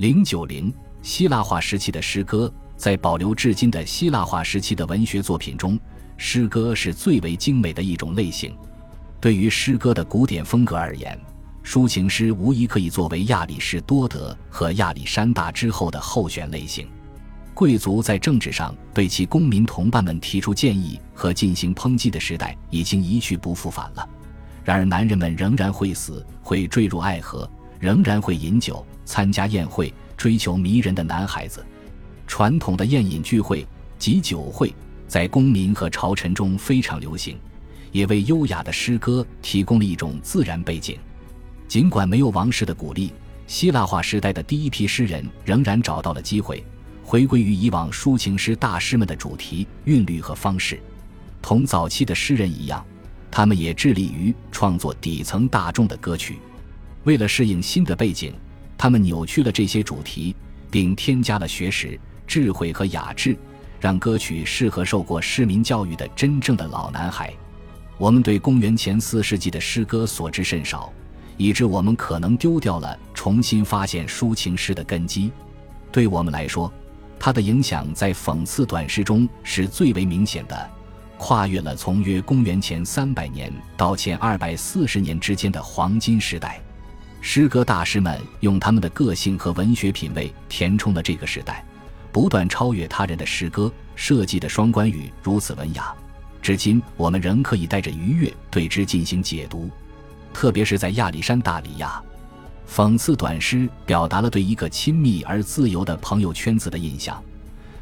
零九零希腊化时期的诗歌，在保留至今的希腊化时期的文学作品中，诗歌是最为精美的一种类型。对于诗歌的古典风格而言，抒情诗无疑可以作为亚里士多德和亚历山大之后的候选类型。贵族在政治上对其公民同伴们提出建议和进行抨击的时代已经一去不复返了。然而，男人们仍然会死，会坠入爱河，仍然会饮酒、参加宴会、追求迷人的男孩子。传统的宴饮聚会及酒会在公民和朝臣中非常流行，也为优雅的诗歌提供了一种自然背景。尽管没有王室的鼓励，希腊化时代的第一批诗人仍然找到了机会，回归于以往抒情诗大师们的主题、韵律和方式。同早期的诗人一样。他们也致力于创作底层大众的歌曲，为了适应新的背景，他们扭曲了这些主题，并添加了学识、智慧和雅致，让歌曲适合受过市民教育的真正的老男孩。我们对公元前四世纪的诗歌所知甚少，以致我们可能丢掉了重新发现抒情诗的根基。对我们来说，它的影响在讽刺短诗中是最为明显的。跨越了从约公元前三百年到前二百四十年之间的黄金时代，诗歌大师们用他们的个性和文学品味填充了这个时代，不断超越他人的诗歌设计的双关语如此文雅，至今我们仍可以带着愉悦对之进行解读。特别是在亚历山大里亚，讽刺短诗表达了对一个亲密而自由的朋友圈子的印象，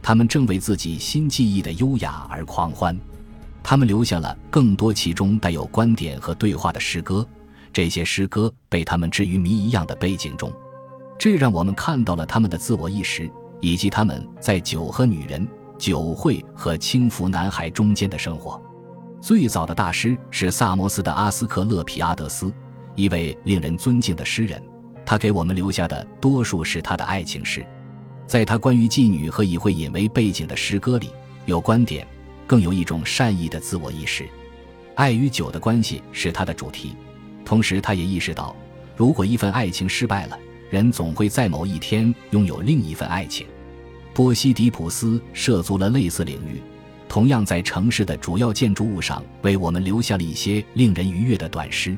他们正为自己新记忆的优雅而狂欢。他们留下了更多其中带有观点和对话的诗歌，这些诗歌被他们置于谜一样的背景中，这让我们看到了他们的自我意识以及他们在酒和女人、酒会和轻浮男孩中间的生活。最早的大师是萨摩斯的阿斯克勒皮阿德斯，一位令人尊敬的诗人。他给我们留下的多数是他的爱情诗，在他关于妓女和以会饮为背景的诗歌里，有观点。更有一种善意的自我意识，爱与酒的关系是他的主题。同时，他也意识到，如果一份爱情失败了，人总会在某一天拥有另一份爱情。波西迪普斯涉足了类似领域，同样在城市的主要建筑物上为我们留下了一些令人愉悦的短诗。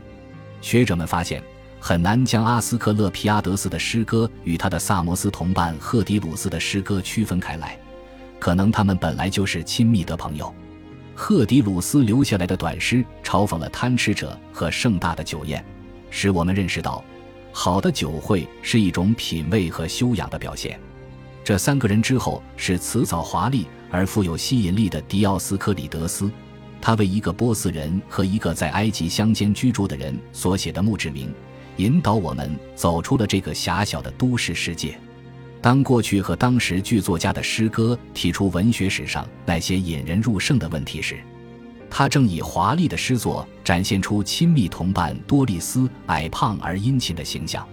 学者们发现，很难将阿斯克勒皮阿德斯的诗歌与他的萨摩斯同伴赫迪鲁斯的诗歌区分开来。可能他们本来就是亲密的朋友。赫迪鲁斯留下来的短诗嘲讽了贪吃者和盛大的酒宴，使我们认识到，好的酒会是一种品味和修养的表现。这三个人之后是辞藻华丽而富有吸引力的迪奥斯科里德斯，他为一个波斯人和一个在埃及乡间居住的人所写的墓志铭，引导我们走出了这个狭小的都市世界。当过去和当时剧作家的诗歌提出文学史上那些引人入胜的问题时，他正以华丽的诗作展现出亲密同伴多丽丝矮胖而殷勤的形象。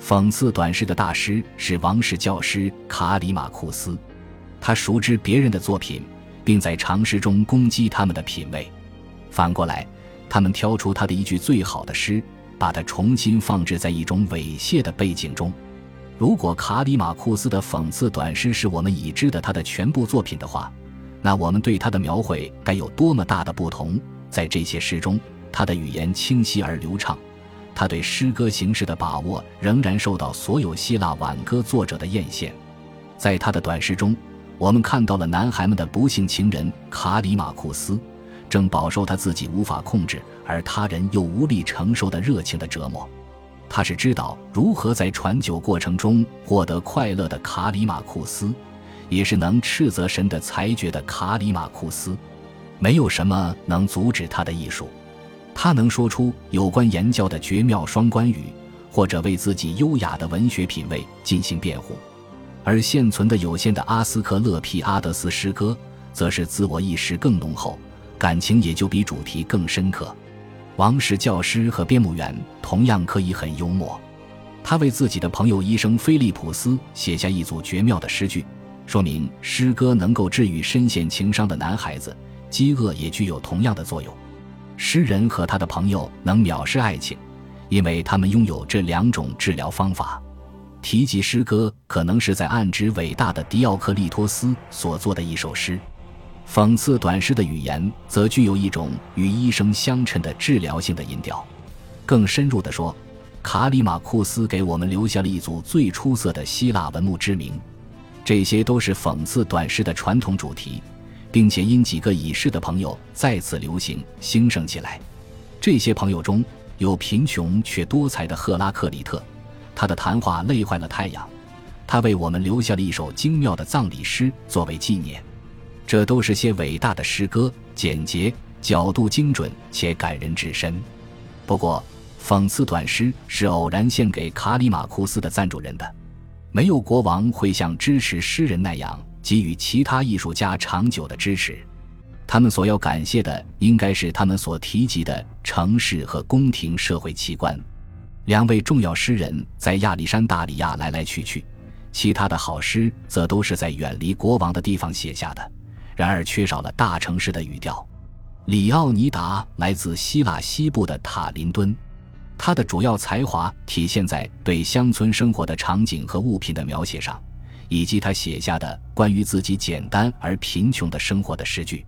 讽刺短诗的大师是王室教师卡里马库斯，他熟知别人的作品，并在长诗中攻击他们的品味。反过来，他们挑出他的一句最好的诗，把它重新放置在一种猥亵的背景中。如果卡里马库斯的讽刺短诗是我们已知的他的全部作品的话，那我们对他的描绘该有多么大的不同！在这些诗中，他的语言清晰而流畅，他对诗歌形式的把握仍然受到所有希腊挽歌作者的艳羡。在他的短诗中，我们看到了男孩们的不幸情人卡里马库斯，正饱受他自己无法控制而他人又无力承受的热情的折磨。他是知道如何在传酒过程中获得快乐的卡里马库斯，也是能斥责神的裁决的卡里马库斯。没有什么能阻止他的艺术。他能说出有关言教的绝妙双关语，或者为自己优雅的文学品味进行辩护。而现存的有限的阿斯克勒皮阿德斯诗歌，则是自我意识更浓厚，感情也就比主题更深刻。王室教师和编务员同样可以很幽默。他为自己的朋友医生菲利普斯写下一组绝妙的诗句，说明诗歌能够治愈深陷情伤的男孩子，饥饿也具有同样的作用。诗人和他的朋友能藐视爱情，因为他们拥有这两种治疗方法。提及诗歌，可能是在暗指伟大的狄奥克利托斯所作的一首诗。讽刺短诗的语言，则具有一种与医生相称的治疗性的音调。更深入地说，卡里马库斯给我们留下了一组最出色的希腊文墓之名。这些都是讽刺短诗的传统主题，并且因几个已逝的朋友再次流行兴盛起来。这些朋友中有贫穷却多才的赫拉克里特，他的谈话累坏了太阳，他为我们留下了一首精妙的葬礼诗作为纪念。这都是些伟大的诗歌，简洁、角度精准且感人至深。不过，讽刺短诗是偶然献给卡里马库斯的赞助人的，没有国王会像支持诗人那样给予其他艺术家长久的支持。他们所要感谢的应该是他们所提及的城市和宫廷社会奇观。两位重要诗人在亚历山大里亚来来去去，其他的好诗则都是在远离国王的地方写下的。然而，缺少了大城市的语调。里奥尼达来自希腊西部的塔林敦，他的主要才华体现在对乡村生活的场景和物品的描写上，以及他写下的关于自己简单而贫穷的生活的诗句。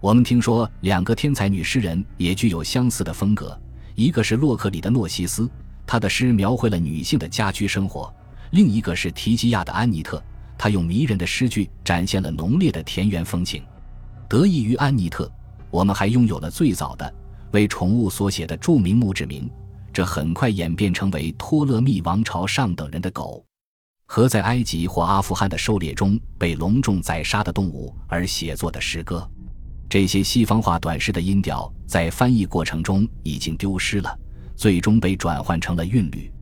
我们听说两个天才女诗人也具有相似的风格，一个是洛克里的诺西斯，她的诗描绘了女性的家居生活；另一个是提基亚的安妮特。他用迷人的诗句展现了浓烈的田园风情。得益于安妮特，我们还拥有了最早的为宠物所写的著名墓志铭。这很快演变成为托勒密王朝上等人的狗，和在埃及或阿富汗的狩猎中被隆重宰杀的动物而写作的诗歌。这些西方化短诗的音调在翻译过程中已经丢失了，最终被转换成了韵律。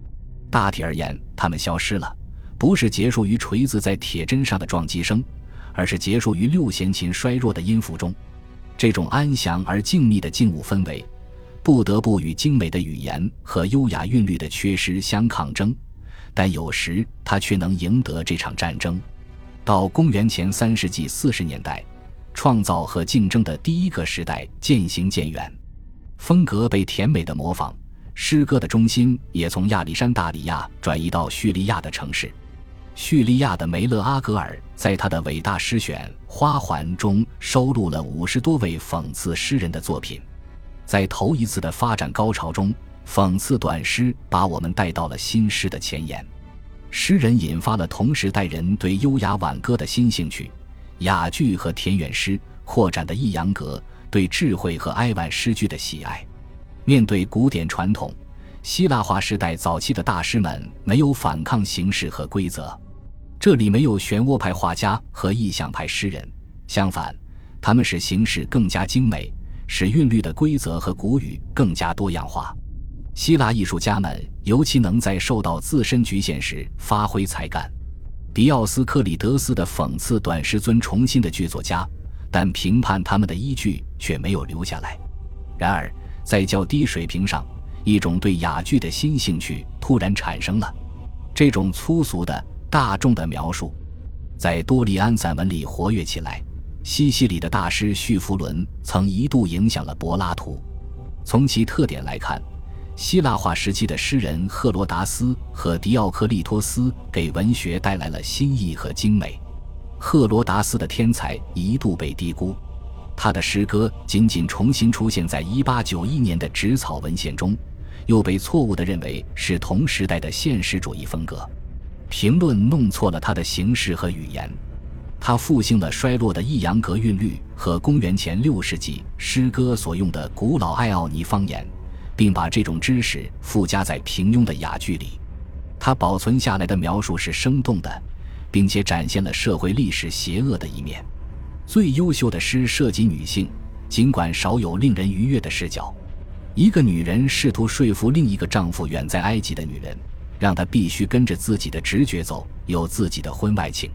大体而言，它们消失了。不是结束于锤子在铁砧上的撞击声，而是结束于六弦琴衰弱的音符中。这种安详而静谧的静物氛围，不得不与精美的语言和优雅韵律的缺失相抗争，但有时它却能赢得这场战争。到公元前三世纪四十年代，创造和竞争的第一个时代渐行渐远，风格被甜美的模仿，诗歌的中心也从亚历山大里亚转移到叙利亚的城市。叙利亚的梅勒阿格尔在他的伟大诗选《花环》中收录了五十多位讽刺诗人的作品。在头一次的发展高潮中，讽刺短诗把我们带到了新诗的前沿。诗人引发了同时代人对优雅挽歌的新兴趣，雅剧和田园诗扩展的抑扬格，对智慧和哀婉诗句的喜爱。面对古典传统，希腊化时代早期的大师们没有反抗形式和规则。这里没有漩涡派画家和意象派诗人，相反，他们使形式更加精美，使韵律的规则和古语更加多样化。希腊艺术家们尤其能在受到自身局限时发挥才干。迪奥斯克里德斯的讽刺短诗尊重新的剧作家，但评判他们的依据却没有留下来。然而，在较低水平上，一种对雅剧的新兴趣突然产生了，这种粗俗的。大众的描述，在多利安散文里活跃起来。西西里的大师叙弗伦曾一度影响了柏拉图。从其特点来看，希腊化时期的诗人赫罗达斯和狄奥克利托斯给文学带来了新意和精美。赫罗达斯的天才一度被低估，他的诗歌仅仅重新出现在1891年的纸草文献中，又被错误地认为是同时代的现实主义风格。评论弄错了他的形式和语言，他复兴了衰落的抑扬格韵律和公元前六世纪诗歌所用的古老爱奥尼方言，并把这种知识附加在平庸的雅句里。他保存下来的描述是生动的，并且展现了社会历史邪恶的一面。最优秀的诗涉及女性，尽管少有令人愉悦的视角。一个女人试图说服另一个丈夫远在埃及的女人。让他必须跟着自己的直觉走，有自己的婚外情。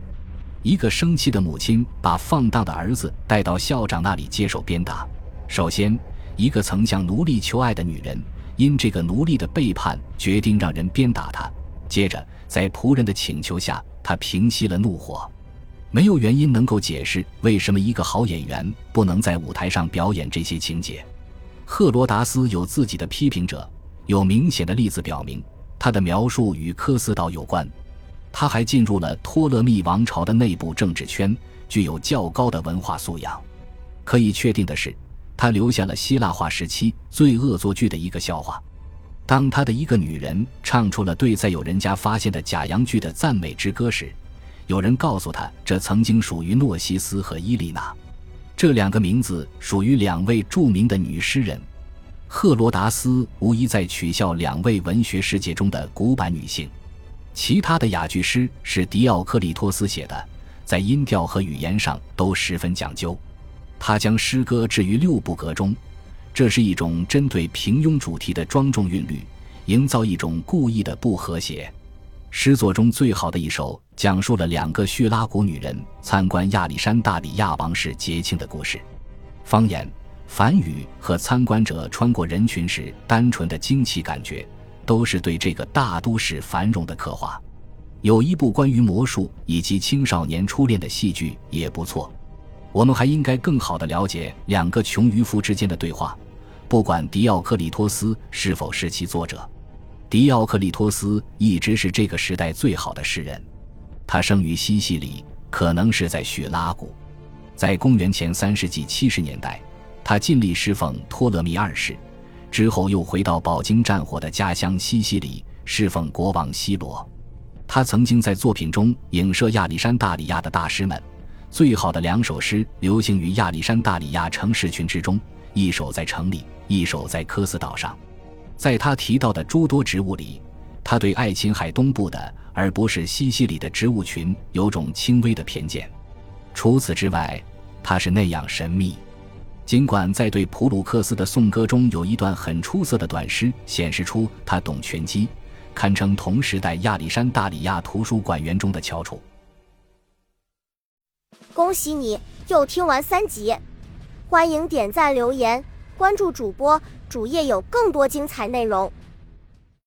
一个生气的母亲把放荡的儿子带到校长那里接受鞭打。首先，一个曾向奴隶求爱的女人，因这个奴隶的背叛，决定让人鞭打她。接着，在仆人的请求下，她平息了怒火。没有原因能够解释为什么一个好演员不能在舞台上表演这些情节。赫罗达斯有自己的批评者，有明显的例子表明。他的描述与科斯岛有关，他还进入了托勒密王朝的内部政治圈，具有较高的文化素养。可以确定的是，他留下了希腊化时期最恶作剧的一个笑话。当他的一个女人唱出了对在有人家发现的假洋剧的赞美之歌时，有人告诉他，这曾经属于诺西斯和伊丽娜，这两个名字属于两位著名的女诗人。赫罗达斯无疑在取笑两位文学世界中的古板女性。其他的雅句诗是狄奥克利托斯写的，在音调和语言上都十分讲究。他将诗歌置于六部格中。这是一种针对平庸主题的庄重韵律，营造一种故意的不和谐。诗作中最好的一首，讲述了两个叙拉古女人参观亚历山大里亚王室节庆的故事。方言、梵语和参观者穿过人群时单纯的惊奇感觉，都是对这个大都市繁荣的刻画。有一部关于魔术以及青少年初恋的戏剧也不错。我们还应该更好地了解两个穷渔夫之间的对话。不管迪奥克利托斯是否是其作者，迪奥克利托斯一直是这个时代最好的诗人。他生于西西里，可能是在叙拉古。在公元前三世纪七十年代，他尽力侍奉托勒密二世，之后又回到饱经战火的家乡西西里，侍奉国王希罗。他曾经在作品中影射亚历山大里亚的大师们，最好的两首诗流行于亚历山大里亚城市群之中，一首在城里。一首在科斯岛上，在他提到的诸多植物里，他对爱琴海东部的而不是西西里的植物群有种轻微的偏见。除此之外，他是那样神秘。尽管在对普鲁克斯的颂歌中有一段很出色的短诗，显示出他懂拳击，堪称同时代亚历山大里亚图书馆员中的翘楚。恭喜你又听完三集，欢迎点赞留言。关注主播，主页有更多精彩内容。